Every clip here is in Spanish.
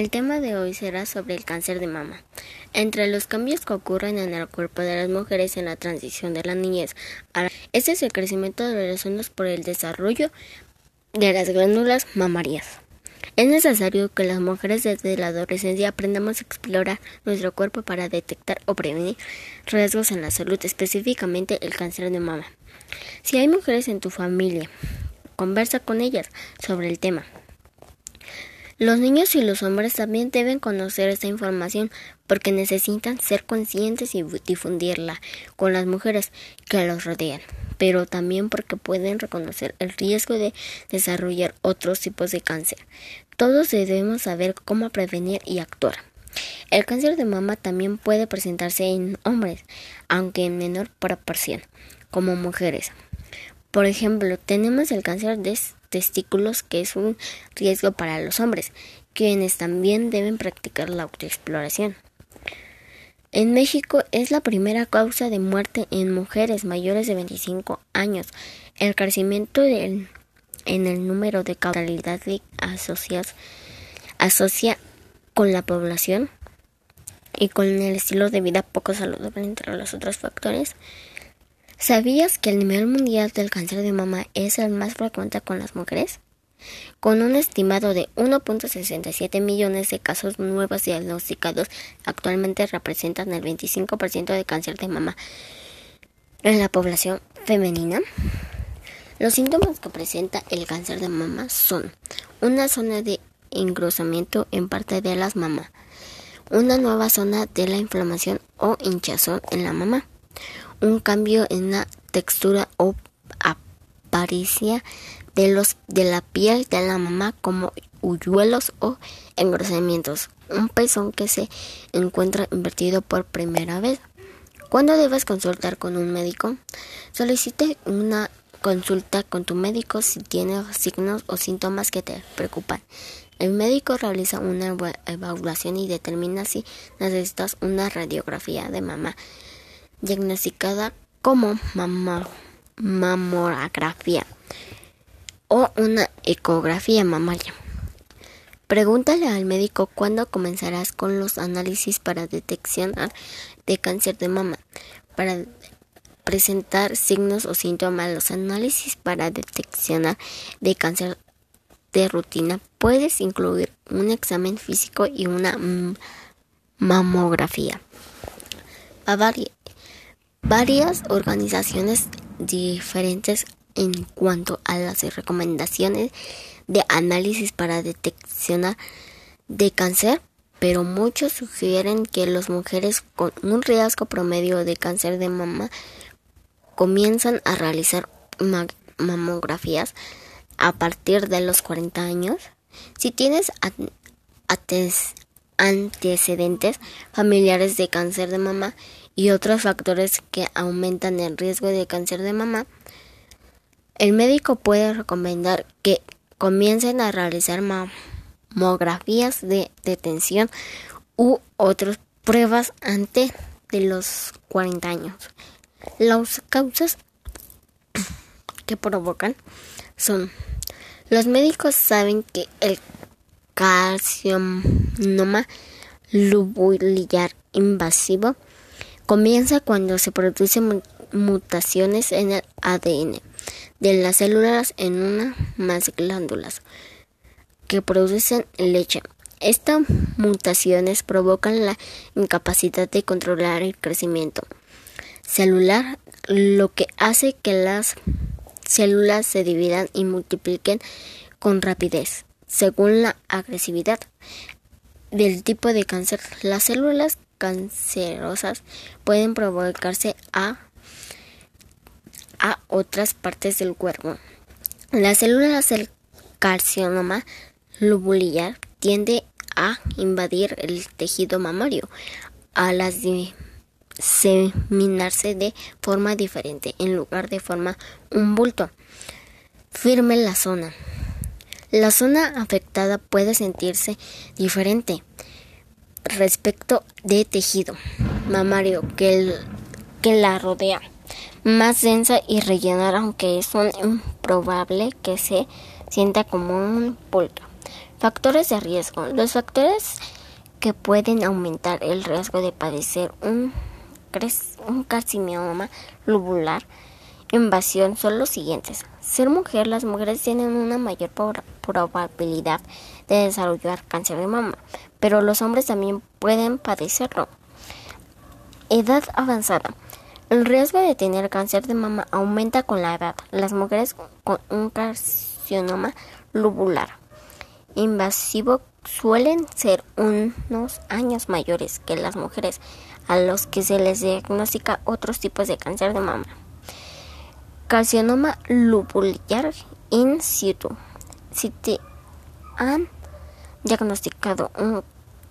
El tema de hoy será sobre el cáncer de mama. Entre los cambios que ocurren en el cuerpo de las mujeres en la transición de la niñez. Este es el crecimiento de los senos por el desarrollo de las glándulas mamarias. Es necesario que las mujeres desde la adolescencia aprendamos a explorar nuestro cuerpo para detectar o prevenir riesgos en la salud, específicamente el cáncer de mama. Si hay mujeres en tu familia, conversa con ellas sobre el tema. Los niños y los hombres también deben conocer esta información porque necesitan ser conscientes y difundirla con las mujeres que los rodean, pero también porque pueden reconocer el riesgo de desarrollar otros tipos de cáncer. Todos debemos saber cómo prevenir y actuar. El cáncer de mama también puede presentarse en hombres, aunque en menor proporción, como mujeres. Por ejemplo, tenemos el cáncer de testículos, que es un riesgo para los hombres, quienes también deben practicar la autoexploración. En México es la primera causa de muerte en mujeres mayores de 25 años. El crecimiento en el número de causalidad asocia con la población y con el estilo de vida poco saludable entre los otros factores ¿Sabías que el nivel mundial del cáncer de mama es el más frecuente con las mujeres? Con un estimado de 1.67 millones de casos nuevos diagnosticados, actualmente representan el 25% de cáncer de mama en la población femenina. Los síntomas que presenta el cáncer de mama son una zona de engrosamiento en parte de las mamas, una nueva zona de la inflamación o hinchazón en la mama, un cambio en la textura o aparicia de los de la piel de la mamá como huyuelos o engrosamientos, un pezón que se encuentra invertido por primera vez. ¿Cuándo debes consultar con un médico? Solicite una consulta con tu médico si tiene signos o síntomas que te preocupan. El médico realiza una evaluación y determina si necesitas una radiografía de mamá diagnosticada como mamografía o una ecografía mamaria. Pregúntale al médico cuándo comenzarás con los análisis para detección de cáncer de mama. Para presentar signos o síntomas, los análisis para detección de cáncer de rutina puedes incluir un examen físico y una mamografía. Varias organizaciones diferentes en cuanto a las recomendaciones de análisis para detección de cáncer, pero muchos sugieren que las mujeres con un riesgo promedio de cáncer de mama comienzan a realizar mamografías a partir de los 40 años. Si tienes antecedentes familiares de cáncer de mama, y otros factores que aumentan el riesgo de cáncer de mama, el médico puede recomendar que comiencen a realizar mamografías de detención u otras pruebas antes de los 40 años. Las causas que provocan son los médicos saben que el carcinoma lubular invasivo Comienza cuando se producen mutaciones en el ADN de las células en una más glándulas que producen leche. Estas mutaciones provocan la incapacidad de controlar el crecimiento celular, lo que hace que las células se dividan y multipliquen con rapidez. Según la agresividad del tipo de cáncer, las células cancerosas pueden provocarse a, a otras partes del cuerpo. Las células del carcinoma lubular tiende a invadir el tejido mamario, a las diseminarse de forma diferente en lugar de formar un bulto firme en la zona. La zona afectada puede sentirse diferente respecto de tejido mamario que, que la rodea, más densa y rellenada, aunque es improbable que se sienta como un pulpo. Factores de riesgo. Los factores que pueden aumentar el riesgo de padecer un, un carcinoma lubular invasión son los siguientes. Ser mujer, las mujeres tienen una mayor probabilidad de desarrollar cáncer de mama, pero los hombres también pueden padecerlo. Edad avanzada. El riesgo de tener cáncer de mama aumenta con la edad. Las mujeres con un carcinoma lubular invasivo suelen ser unos años mayores que las mujeres a los que se les diagnostica otros tipos de cáncer de mama. Carcinoma lubular in situ. Si te han diagnosticado un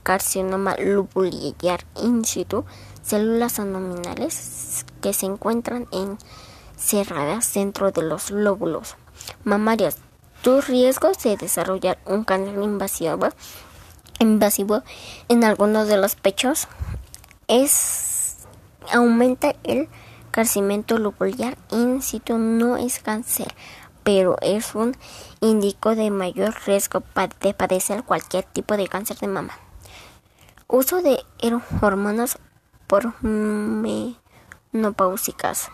carcinoma lubular in situ, células anominales que se encuentran encerradas dentro de los lóbulos mamarios tus riesgos de desarrollar un cáncer invasivo, invasivo en alguno de los pechos es aumenta el carcimento lubular in situ no es cáncer pero es un indico de mayor riesgo de padecer cualquier tipo de cáncer de mama. Uso de hormonas por menopáusicas,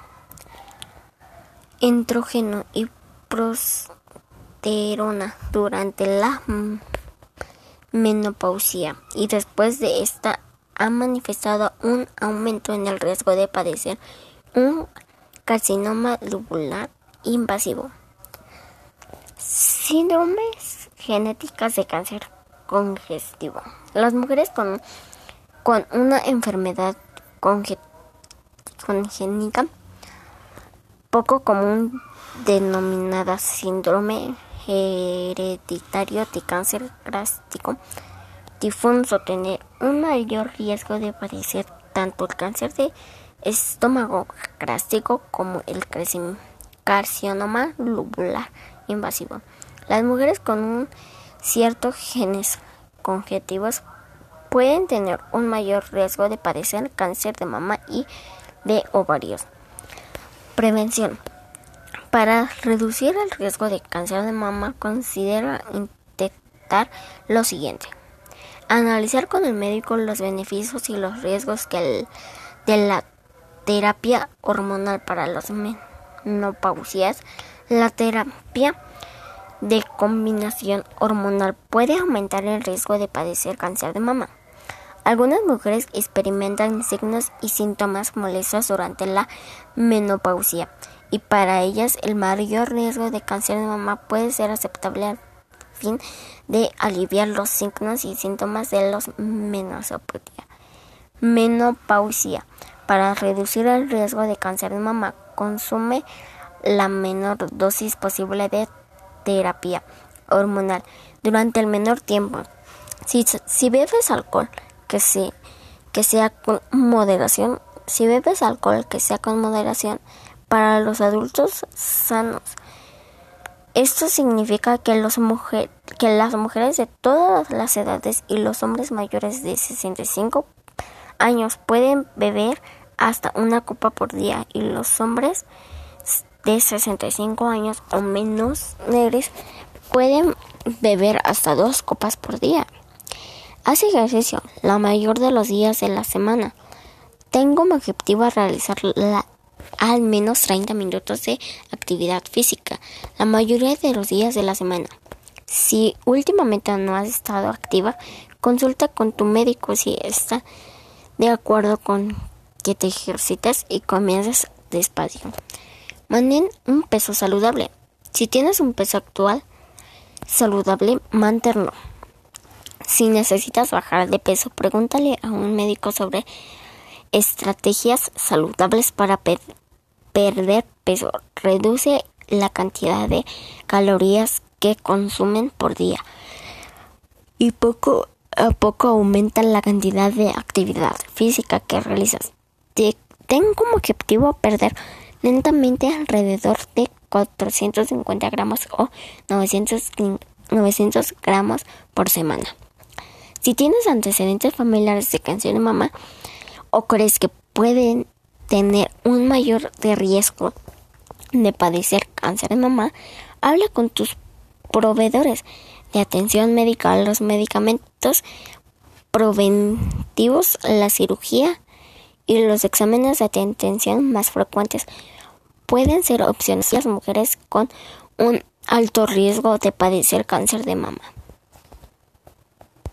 Entrógeno y pros durante la menopausia y después de esta ha manifestado un aumento en el riesgo de padecer un carcinoma lubular invasivo. Síndromes genéticas de cáncer congestivo. Las mujeres con, con una enfermedad congénica poco común denominada síndrome hereditario de cáncer gástrico difuso tener un mayor riesgo de padecer tanto el cáncer de estómago gástrico como el carcinoma lubular invasivo. Las mujeres con un ciertos genes conjetivos pueden tener un mayor riesgo de padecer cáncer de mama y de ovarios. Prevención. Para reducir el riesgo de cáncer de mama, considera intentar lo siguiente. Analizar con el médico los beneficios y los riesgos que de la terapia hormonal para las menopausias. La terapia de combinación hormonal puede aumentar el riesgo de padecer cáncer de mama. Algunas mujeres experimentan signos y síntomas molestos durante la menopausia y para ellas el mayor riesgo de cáncer de mama puede ser aceptable al fin de aliviar los signos y síntomas de los menopausia. Para reducir el riesgo de cáncer de mama, consume la menor dosis posible de terapia hormonal durante el menor tiempo. Si, si bebes alcohol, que, que sea con moderación, si bebes alcohol, que sea con moderación, para los adultos sanos. Esto significa que, que las mujeres de todas las edades y los hombres mayores de 65 años pueden beber hasta una copa por día y los hombres de 65 años o menos negros pueden beber hasta dos copas por día. Hace ejercicio la mayor de los días de la semana. Tengo como objetivo realizar al menos 30 minutos de actividad física la mayoría de los días de la semana. Si últimamente no has estado activa, consulta con tu médico si está de acuerdo con que te ejercitas y comiences despacio. Mantén un peso saludable. Si tienes un peso actual saludable, manténlo. Si necesitas bajar de peso, pregúntale a un médico sobre estrategias saludables para perder peso. Reduce la cantidad de calorías que consumen por día y poco a poco aumenta la cantidad de actividad física que realizas. Ten como objetivo perder lentamente alrededor de 450 gramos o 900, 900 gramos por semana. Si tienes antecedentes familiares de cáncer de mama, o crees que pueden tener un mayor de riesgo de padecer cáncer de mama, habla con tus proveedores de atención médica, los medicamentos preventivos, la cirugía y los exámenes de atención más frecuentes pueden ser opciones las mujeres con un alto riesgo de padecer cáncer de mama.